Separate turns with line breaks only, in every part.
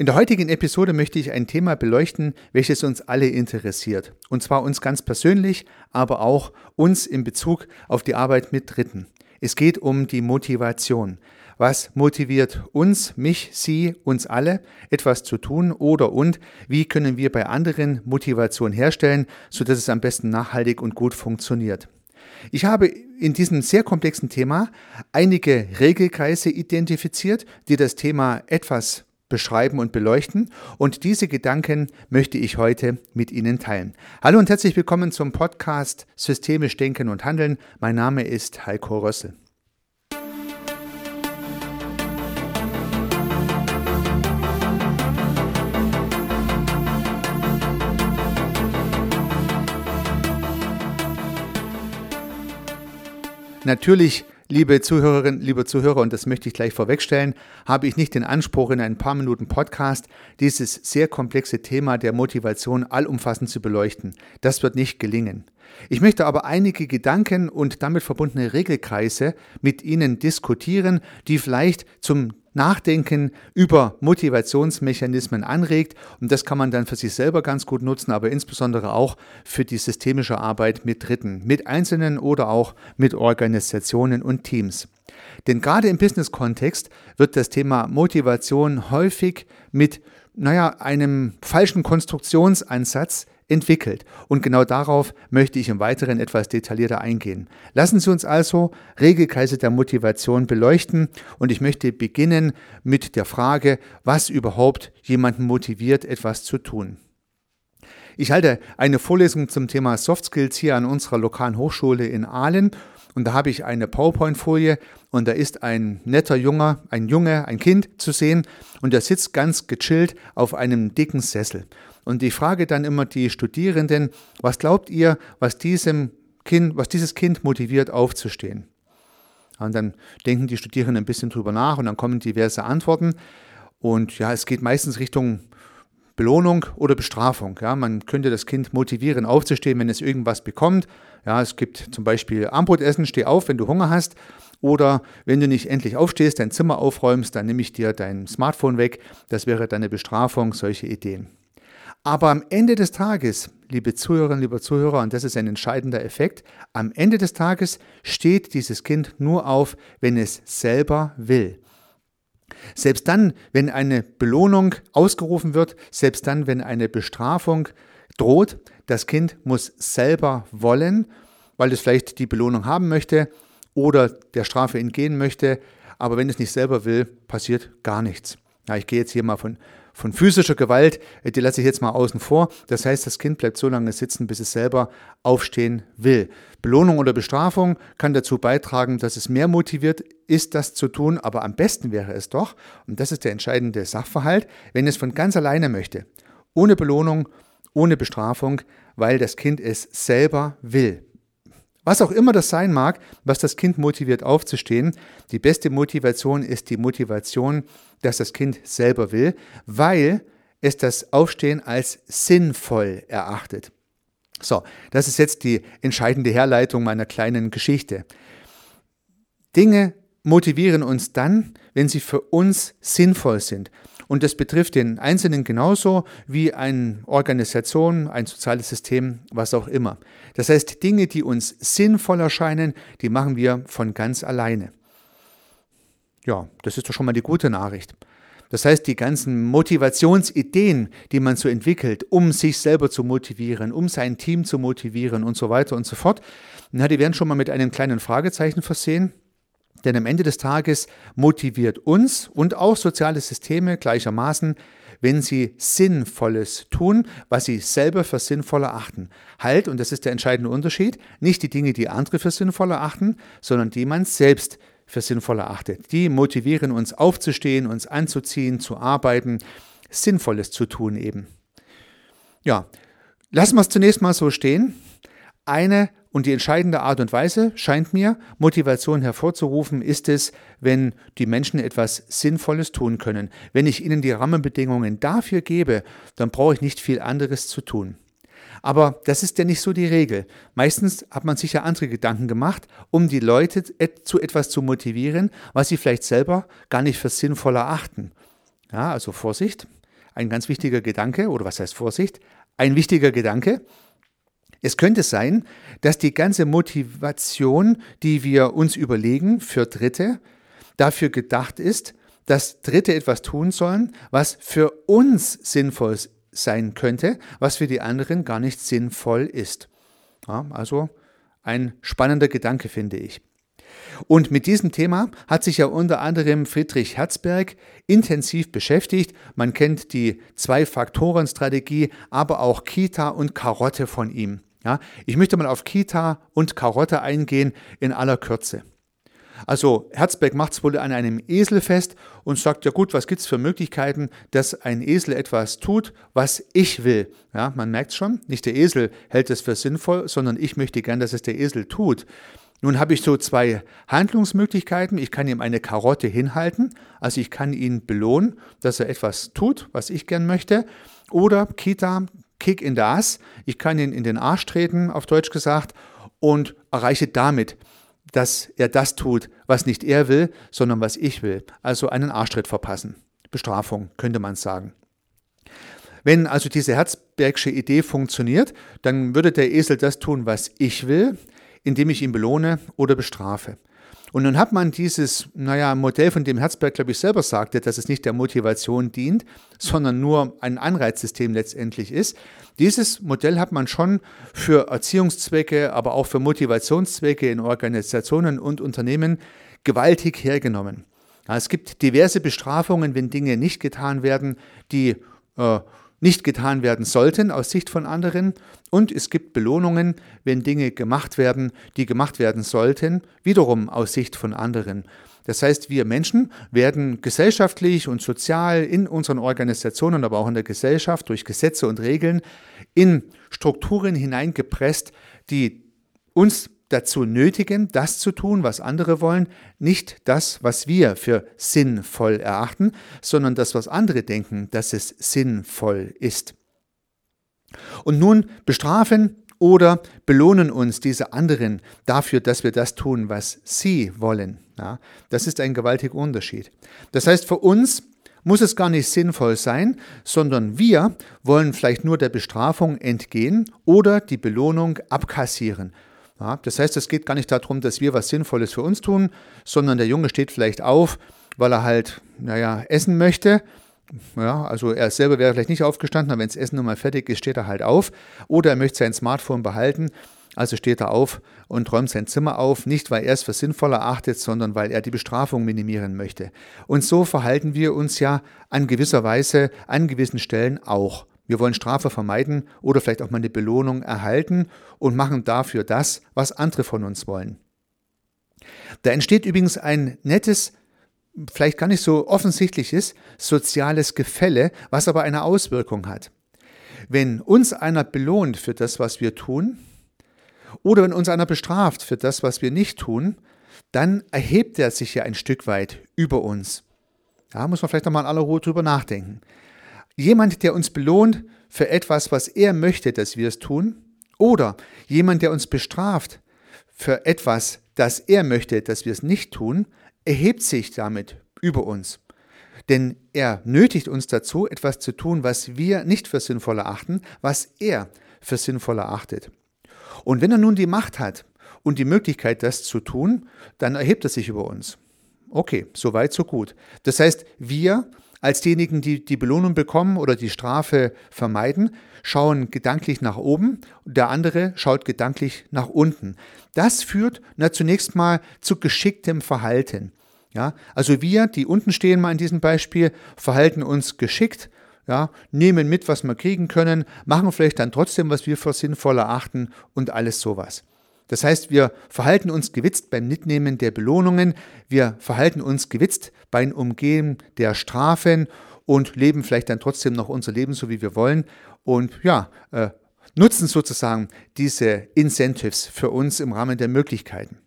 In der heutigen Episode möchte ich ein Thema beleuchten, welches uns alle interessiert. Und zwar uns ganz persönlich, aber auch uns in Bezug auf die Arbeit mit Dritten. Es geht um die Motivation. Was motiviert uns, mich, Sie, uns alle, etwas zu tun oder und wie können wir bei anderen Motivation herstellen, sodass es am besten nachhaltig und gut funktioniert. Ich habe in diesem sehr komplexen Thema einige Regelkreise identifiziert, die das Thema etwas beschreiben und beleuchten. Und diese Gedanken möchte ich heute mit Ihnen teilen. Hallo und herzlich willkommen zum Podcast Systemisch Denken und Handeln. Mein Name ist Heiko Rössel. Natürlich Liebe Zuhörerinnen, liebe Zuhörer, und das möchte ich gleich vorwegstellen, habe ich nicht den Anspruch, in ein paar Minuten Podcast dieses sehr komplexe Thema der Motivation allumfassend zu beleuchten. Das wird nicht gelingen. Ich möchte aber einige Gedanken und damit verbundene Regelkreise mit Ihnen diskutieren, die vielleicht zum Nachdenken über Motivationsmechanismen anregt. Und das kann man dann für sich selber ganz gut nutzen, aber insbesondere auch für die systemische Arbeit mit Dritten, mit Einzelnen oder auch mit Organisationen und Teams. Denn gerade im Business-Kontext wird das Thema Motivation häufig mit naja, einem falschen Konstruktionsansatz entwickelt. Und genau darauf möchte ich im Weiteren etwas detaillierter eingehen. Lassen Sie uns also Regelkreise der Motivation beleuchten und ich möchte beginnen mit der Frage, was überhaupt jemanden motiviert, etwas zu tun. Ich halte eine Vorlesung zum Thema Soft Skills hier an unserer lokalen Hochschule in Aalen und da habe ich eine PowerPoint-Folie und da ist ein netter Junger, ein Junge, ein Kind zu sehen und der sitzt ganz gechillt auf einem dicken Sessel. Und ich frage dann immer die Studierenden, was glaubt ihr, was diesem Kind, was dieses Kind motiviert, aufzustehen? Und dann denken die Studierenden ein bisschen drüber nach und dann kommen diverse Antworten. Und ja, es geht meistens Richtung Belohnung oder Bestrafung. Ja, man könnte das Kind motivieren, aufzustehen, wenn es irgendwas bekommt. Ja, es gibt zum Beispiel Armbrotessen, steh auf, wenn du Hunger hast. Oder wenn du nicht endlich aufstehst, dein Zimmer aufräumst, dann nehme ich dir dein Smartphone weg. Das wäre deine Bestrafung, solche Ideen. Aber am Ende des Tages, liebe Zuhörerinnen, liebe Zuhörer, und das ist ein entscheidender Effekt, am Ende des Tages steht dieses Kind nur auf, wenn es selber will. Selbst dann, wenn eine Belohnung ausgerufen wird, selbst dann, wenn eine Bestrafung droht, das Kind muss selber wollen, weil es vielleicht die Belohnung haben möchte oder der Strafe entgehen möchte. Aber wenn es nicht selber will, passiert gar nichts. Ja, ich gehe jetzt hier mal von von physischer Gewalt, äh, die lasse ich jetzt mal außen vor. Das heißt, das Kind bleibt so lange sitzen, bis es selber aufstehen will. Belohnung oder Bestrafung kann dazu beitragen, dass es mehr motiviert ist, das zu tun, aber am besten wäre es doch, und das ist der entscheidende Sachverhalt, wenn es von ganz alleine möchte. Ohne Belohnung, ohne Bestrafung, weil das Kind es selber will. Was auch immer das sein mag, was das Kind motiviert aufzustehen, die beste Motivation ist die Motivation, dass das Kind selber will, weil es das Aufstehen als sinnvoll erachtet. So, das ist jetzt die entscheidende Herleitung meiner kleinen Geschichte. Dinge motivieren uns dann, wenn sie für uns sinnvoll sind. Und das betrifft den Einzelnen genauso wie eine Organisation, ein soziales System, was auch immer. Das heißt, Dinge, die uns sinnvoll erscheinen, die machen wir von ganz alleine. Ja, das ist doch schon mal die gute Nachricht. Das heißt, die ganzen Motivationsideen, die man so entwickelt, um sich selber zu motivieren, um sein Team zu motivieren und so weiter und so fort, na, die werden schon mal mit einem kleinen Fragezeichen versehen. Denn am Ende des Tages motiviert uns und auch soziale Systeme gleichermaßen, wenn sie Sinnvolles tun, was sie selber für sinnvoll erachten. Halt, und das ist der entscheidende Unterschied, nicht die Dinge, die andere für sinnvoll erachten, sondern die man selbst für sinnvoll erachtet. Die motivieren uns aufzustehen, uns anzuziehen, zu arbeiten, Sinnvolles zu tun eben. Ja, lassen wir es zunächst mal so stehen. Eine und die entscheidende Art und Weise scheint mir, Motivation hervorzurufen, ist es, wenn die Menschen etwas Sinnvolles tun können. Wenn ich ihnen die Rahmenbedingungen dafür gebe, dann brauche ich nicht viel anderes zu tun. Aber das ist ja nicht so die Regel. Meistens hat man sich ja andere Gedanken gemacht, um die Leute zu etwas zu motivieren, was sie vielleicht selber gar nicht für sinnvoll erachten. Ja, also Vorsicht. ein ganz wichtiger Gedanke, oder was heißt Vorsicht? Ein wichtiger Gedanke. Es könnte sein, dass die ganze Motivation, die wir uns überlegen für Dritte, dafür gedacht ist, dass Dritte etwas tun sollen, was für uns sinnvoll sein könnte, was für die anderen gar nicht sinnvoll ist. Ja, also ein spannender Gedanke, finde ich. Und mit diesem Thema hat sich ja unter anderem Friedrich Herzberg intensiv beschäftigt. Man kennt die Zwei-Faktoren-Strategie, aber auch Kita und Karotte von ihm. Ja, ich möchte mal auf Kita und Karotte eingehen in aller Kürze. Also Herzberg macht es wohl an einem Esel fest und sagt, ja gut, was gibt es für Möglichkeiten, dass ein Esel etwas tut, was ich will. Ja, man merkt schon, nicht der Esel hält es für sinnvoll, sondern ich möchte gern, dass es der Esel tut. Nun habe ich so zwei Handlungsmöglichkeiten. Ich kann ihm eine Karotte hinhalten, also ich kann ihn belohnen, dass er etwas tut, was ich gern möchte. Oder Kita, Kick in the Ass. Ich kann ihn in den Arsch treten, auf Deutsch gesagt, und erreiche damit, dass er das tut, was nicht er will, sondern was ich will. Also einen Arschtritt verpassen. Bestrafung, könnte man sagen. Wenn also diese Herzbergsche Idee funktioniert, dann würde der Esel das tun, was ich will indem ich ihn belohne oder bestrafe. Und nun hat man dieses, naja, Modell, von dem Herzberg, glaube ich, selber sagte, dass es nicht der Motivation dient, sondern nur ein Anreizsystem letztendlich ist. Dieses Modell hat man schon für Erziehungszwecke, aber auch für Motivationszwecke in Organisationen und Unternehmen gewaltig hergenommen. Es gibt diverse Bestrafungen, wenn Dinge nicht getan werden, die äh, nicht getan werden sollten aus Sicht von anderen und es gibt Belohnungen, wenn Dinge gemacht werden, die gemacht werden sollten, wiederum aus Sicht von anderen. Das heißt, wir Menschen werden gesellschaftlich und sozial in unseren Organisationen, aber auch in der Gesellschaft durch Gesetze und Regeln in Strukturen hineingepresst, die uns dazu nötigen, das zu tun, was andere wollen, nicht das, was wir für sinnvoll erachten, sondern das, was andere denken, dass es sinnvoll ist. Und nun bestrafen oder belohnen uns diese anderen dafür, dass wir das tun, was sie wollen. Ja, das ist ein gewaltiger Unterschied. Das heißt, für uns muss es gar nicht sinnvoll sein, sondern wir wollen vielleicht nur der Bestrafung entgehen oder die Belohnung abkassieren ja, das heißt, es geht gar nicht darum, dass wir was Sinnvolles für uns tun, sondern der Junge steht vielleicht auf, weil er halt, naja, essen möchte. Ja, also er selber wäre vielleicht nicht aufgestanden, aber wenn das Essen nun mal fertig ist, steht er halt auf. Oder er möchte sein Smartphone behalten, also steht er auf und räumt sein Zimmer auf, nicht weil er es für sinnvoll erachtet, sondern weil er die Bestrafung minimieren möchte. Und so verhalten wir uns ja an gewisser Weise an gewissen Stellen auch. Wir wollen Strafe vermeiden oder vielleicht auch mal eine Belohnung erhalten und machen dafür das, was andere von uns wollen. Da entsteht übrigens ein nettes, vielleicht gar nicht so offensichtliches soziales Gefälle, was aber eine Auswirkung hat. Wenn uns einer belohnt für das, was wir tun, oder wenn uns einer bestraft für das, was wir nicht tun, dann erhebt er sich ja ein Stück weit über uns. Da muss man vielleicht noch mal in aller Ruhe drüber nachdenken. Jemand, der uns belohnt für etwas, was er möchte, dass wir es tun, oder jemand, der uns bestraft für etwas, das er möchte, dass wir es nicht tun, erhebt sich damit über uns. Denn er nötigt uns dazu, etwas zu tun, was wir nicht für sinnvoll erachten, was er für sinnvoll erachtet. Und wenn er nun die Macht hat und die Möglichkeit, das zu tun, dann erhebt er sich über uns. Okay, so weit, so gut. Das heißt, wir als diejenigen, die die Belohnung bekommen oder die Strafe vermeiden, schauen gedanklich nach oben, der andere schaut gedanklich nach unten. Das führt na, zunächst mal zu geschicktem Verhalten. Ja, also wir, die unten stehen mal in diesem Beispiel, verhalten uns geschickt, ja, nehmen mit, was wir kriegen können, machen vielleicht dann trotzdem, was wir für sinnvoll erachten und alles sowas. Das heißt, wir verhalten uns gewitzt beim Mitnehmen der Belohnungen, wir verhalten uns gewitzt beim Umgehen der Strafen und leben vielleicht dann trotzdem noch unser Leben so, wie wir wollen und ja, äh, nutzen sozusagen diese Incentives für uns im Rahmen der Möglichkeiten.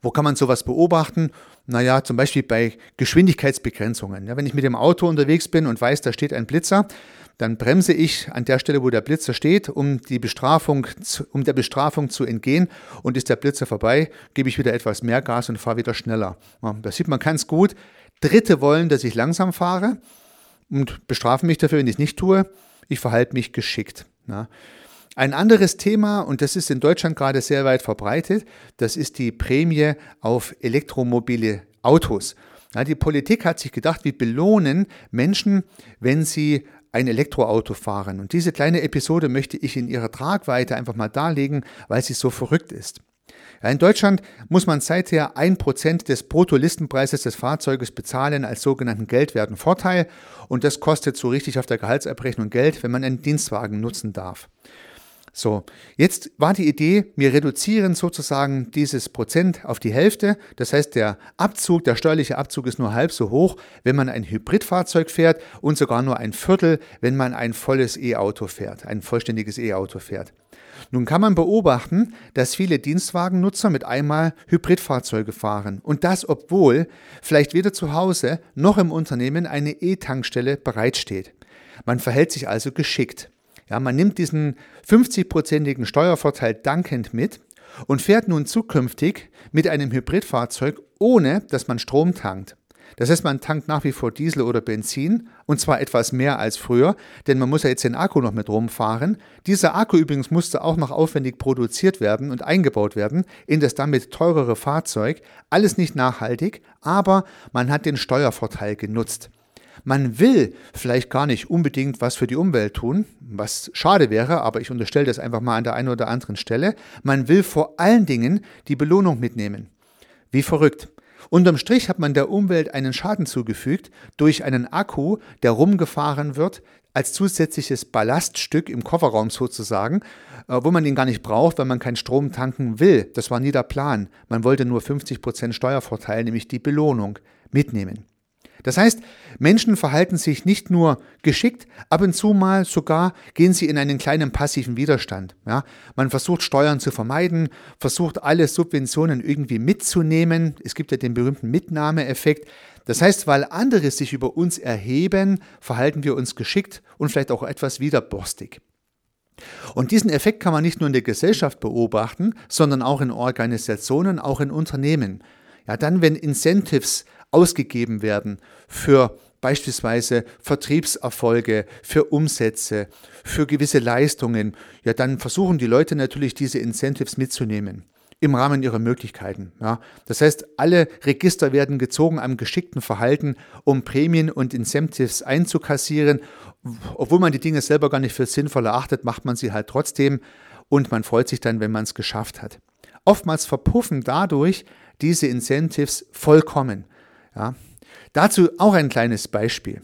Wo kann man sowas beobachten? Naja, zum Beispiel bei Geschwindigkeitsbegrenzungen. Ja, wenn ich mit dem Auto unterwegs bin und weiß, da steht ein Blitzer, dann bremse ich an der Stelle, wo der Blitzer steht, um, die Bestrafung, um der Bestrafung zu entgehen. Und ist der Blitzer vorbei, gebe ich wieder etwas mehr Gas und fahre wieder schneller. Da sieht man ganz gut. Dritte wollen, dass ich langsam fahre. und bestrafen mich dafür, wenn ich es nicht tue. Ich verhalte mich geschickt. Ein anderes Thema, und das ist in Deutschland gerade sehr weit verbreitet, das ist die Prämie auf elektromobile Autos. Ja, die Politik hat sich gedacht, wir belohnen Menschen, wenn sie ein Elektroauto fahren. Und diese kleine Episode möchte ich in ihrer Tragweite einfach mal darlegen, weil sie so verrückt ist. In Deutschland muss man seither 1% des Bruttolistenpreises des Fahrzeuges bezahlen als sogenannten geldwerten Vorteil und das kostet so richtig auf der Gehaltsabrechnung Geld, wenn man einen Dienstwagen nutzen darf. So, jetzt war die Idee, wir reduzieren sozusagen dieses Prozent auf die Hälfte. Das heißt, der Abzug, der steuerliche Abzug ist nur halb so hoch, wenn man ein Hybridfahrzeug fährt und sogar nur ein Viertel, wenn man ein volles E-Auto fährt, ein vollständiges E-Auto fährt. Nun kann man beobachten, dass viele Dienstwagennutzer mit einmal Hybridfahrzeuge fahren und das, obwohl vielleicht weder zu Hause noch im Unternehmen eine E-Tankstelle bereitsteht. Man verhält sich also geschickt. Ja, man nimmt diesen 50-prozentigen Steuervorteil dankend mit und fährt nun zukünftig mit einem Hybridfahrzeug, ohne dass man Strom tankt. Das heißt, man tankt nach wie vor Diesel oder Benzin und zwar etwas mehr als früher, denn man muss ja jetzt den Akku noch mit rumfahren. Dieser Akku übrigens musste auch noch aufwendig produziert werden und eingebaut werden in das damit teurere Fahrzeug. Alles nicht nachhaltig, aber man hat den Steuervorteil genutzt. Man will vielleicht gar nicht unbedingt was für die Umwelt tun, was schade wäre, aber ich unterstelle das einfach mal an der einen oder anderen Stelle. Man will vor allen Dingen die Belohnung mitnehmen. Wie verrückt. Unterm Strich hat man der Umwelt einen Schaden zugefügt durch einen Akku, der rumgefahren wird, als zusätzliches Ballaststück im Kofferraum sozusagen, äh, wo man ihn gar nicht braucht, weil man keinen Strom tanken will. Das war nie der Plan. Man wollte nur 50% Steuervorteil, nämlich die Belohnung, mitnehmen. Das heißt, Menschen verhalten sich nicht nur geschickt, ab und zu mal sogar gehen sie in einen kleinen passiven Widerstand. Ja, man versucht Steuern zu vermeiden, versucht alle Subventionen irgendwie mitzunehmen. Es gibt ja den berühmten Mitnahmeeffekt. Das heißt, weil andere sich über uns erheben, verhalten wir uns geschickt und vielleicht auch etwas widerborstig. Und diesen Effekt kann man nicht nur in der Gesellschaft beobachten, sondern auch in Organisationen, auch in Unternehmen. Ja, dann, wenn Incentives ausgegeben werden für beispielsweise Vertriebserfolge, für Umsätze, für gewisse Leistungen, ja, dann versuchen die Leute natürlich diese Incentives mitzunehmen im Rahmen ihrer Möglichkeiten. Ja. Das heißt, alle Register werden gezogen am geschickten Verhalten, um Prämien und Incentives einzukassieren. Obwohl man die Dinge selber gar nicht für sinnvoll erachtet, macht man sie halt trotzdem und man freut sich dann, wenn man es geschafft hat. Oftmals verpuffen dadurch diese Incentives vollkommen. Ja. Dazu auch ein kleines Beispiel.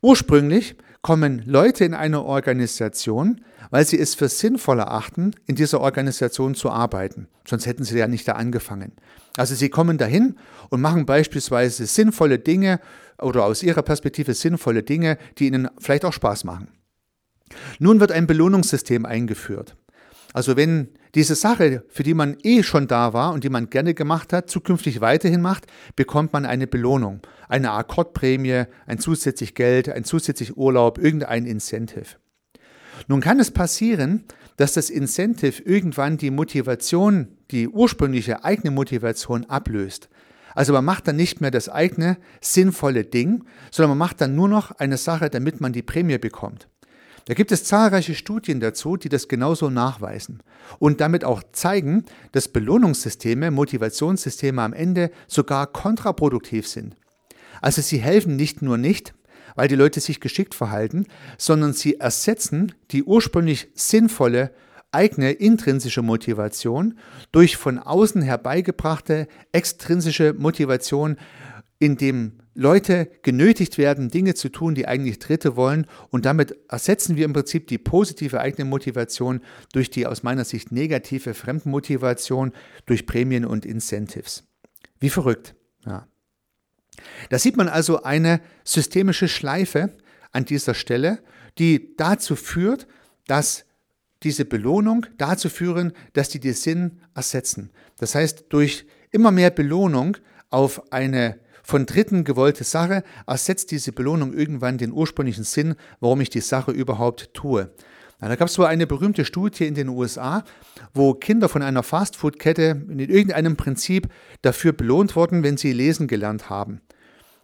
Ursprünglich kommen Leute in eine Organisation, weil sie es für sinnvoll erachten, in dieser Organisation zu arbeiten. Sonst hätten sie ja nicht da angefangen. Also sie kommen dahin und machen beispielsweise sinnvolle Dinge oder aus ihrer Perspektive sinnvolle Dinge, die ihnen vielleicht auch Spaß machen. Nun wird ein Belohnungssystem eingeführt. Also wenn diese Sache, für die man eh schon da war und die man gerne gemacht hat, zukünftig weiterhin macht, bekommt man eine Belohnung, eine Akkordprämie, ein zusätzlich Geld, ein zusätzlich Urlaub, irgendein Incentive. Nun kann es passieren, dass das Incentive irgendwann die Motivation, die ursprüngliche eigene Motivation ablöst. Also man macht dann nicht mehr das eigene sinnvolle Ding, sondern man macht dann nur noch eine Sache, damit man die Prämie bekommt. Da gibt es zahlreiche Studien dazu, die das genauso nachweisen und damit auch zeigen, dass Belohnungssysteme, Motivationssysteme am Ende sogar kontraproduktiv sind. Also sie helfen nicht nur nicht, weil die Leute sich geschickt verhalten, sondern sie ersetzen die ursprünglich sinnvolle eigene intrinsische Motivation durch von außen herbeigebrachte extrinsische Motivation, in dem Leute genötigt werden, Dinge zu tun, die eigentlich Dritte wollen. Und damit ersetzen wir im Prinzip die positive eigene Motivation durch die aus meiner Sicht negative Fremdmotivation durch Prämien und Incentives. Wie verrückt. Ja. Da sieht man also eine systemische Schleife an dieser Stelle, die dazu führt, dass diese Belohnung dazu führen, dass die den Sinn ersetzen. Das heißt, durch immer mehr Belohnung auf eine von Dritten gewollte Sache ersetzt diese Belohnung irgendwann den ursprünglichen Sinn, warum ich die Sache überhaupt tue. Na, da gab es so eine berühmte Studie in den USA, wo Kinder von einer Fastfood-Kette in irgendeinem Prinzip dafür belohnt wurden, wenn sie lesen gelernt haben.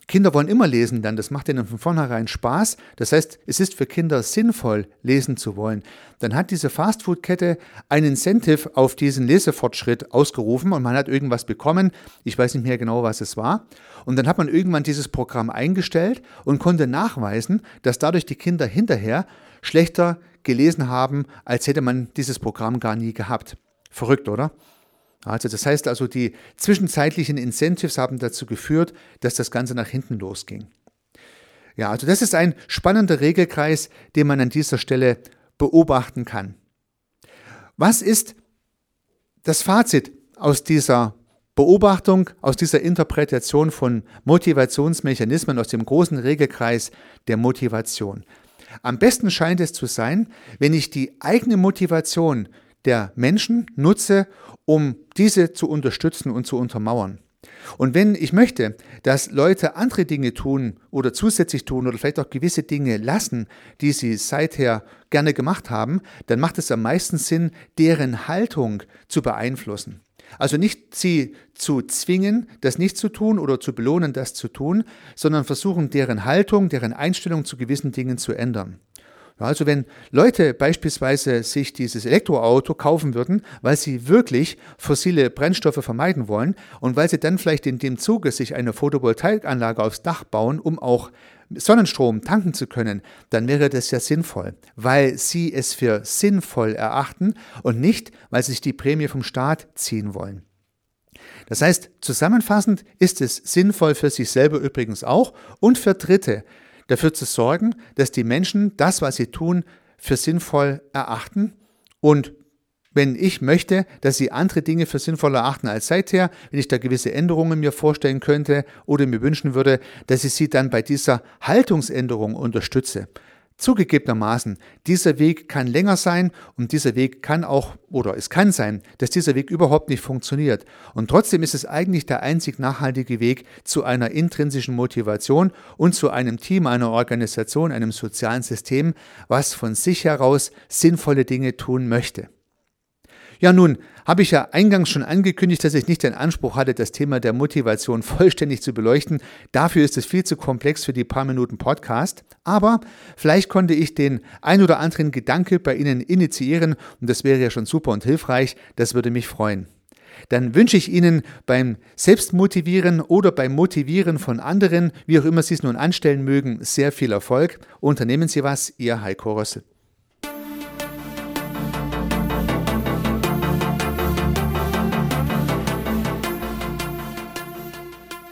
Kinder wollen immer lesen lernen, das macht ihnen von vornherein Spaß. Das heißt, es ist für Kinder sinnvoll, lesen zu wollen. Dann hat diese Fastfood-Kette ein Incentive auf diesen Lesefortschritt ausgerufen und man hat irgendwas bekommen. Ich weiß nicht mehr genau, was es war. Und dann hat man irgendwann dieses Programm eingestellt und konnte nachweisen, dass dadurch die Kinder hinterher schlechter gelesen haben, als hätte man dieses Programm gar nie gehabt. Verrückt, oder? Also das heißt also, die zwischenzeitlichen Incentives haben dazu geführt, dass das Ganze nach hinten losging. Ja, also das ist ein spannender Regelkreis, den man an dieser Stelle beobachten kann. Was ist das Fazit aus dieser Beobachtung, aus dieser Interpretation von Motivationsmechanismen, aus dem großen Regelkreis der Motivation? Am besten scheint es zu sein, wenn ich die eigene Motivation der Menschen nutze, um diese zu unterstützen und zu untermauern. Und wenn ich möchte, dass Leute andere Dinge tun oder zusätzlich tun oder vielleicht auch gewisse Dinge lassen, die sie seither gerne gemacht haben, dann macht es am meisten Sinn, deren Haltung zu beeinflussen. Also nicht sie zu zwingen, das nicht zu tun oder zu belohnen, das zu tun, sondern versuchen, deren Haltung, deren Einstellung zu gewissen Dingen zu ändern. Also wenn Leute beispielsweise sich dieses Elektroauto kaufen würden, weil sie wirklich fossile Brennstoffe vermeiden wollen und weil sie dann vielleicht in dem Zuge sich eine Photovoltaikanlage aufs Dach bauen, um auch Sonnenstrom tanken zu können, dann wäre das ja sinnvoll, weil sie es für sinnvoll erachten und nicht, weil sie sich die Prämie vom Staat ziehen wollen. Das heißt, zusammenfassend ist es sinnvoll für sich selber übrigens auch und für Dritte, dafür zu sorgen, dass die Menschen das, was sie tun, für sinnvoll erachten und wenn ich möchte, dass sie andere Dinge für sinnvoll erachten als seither, wenn ich da gewisse Änderungen mir vorstellen könnte oder mir wünschen würde, dass ich sie dann bei dieser Haltungsänderung unterstütze. Zugegebenermaßen, dieser Weg kann länger sein und dieser Weg kann auch, oder es kann sein, dass dieser Weg überhaupt nicht funktioniert. Und trotzdem ist es eigentlich der einzig nachhaltige Weg zu einer intrinsischen Motivation und zu einem Team, einer Organisation, einem sozialen System, was von sich heraus sinnvolle Dinge tun möchte. Ja, nun habe ich ja eingangs schon angekündigt, dass ich nicht den Anspruch hatte, das Thema der Motivation vollständig zu beleuchten. Dafür ist es viel zu komplex für die paar Minuten Podcast. Aber vielleicht konnte ich den ein oder anderen Gedanke bei Ihnen initiieren und das wäre ja schon super und hilfreich. Das würde mich freuen. Dann wünsche ich Ihnen beim Selbstmotivieren oder beim Motivieren von anderen, wie auch immer Sie es nun anstellen mögen, sehr viel Erfolg. Unternehmen Sie was, Ihr Heiko Rössel.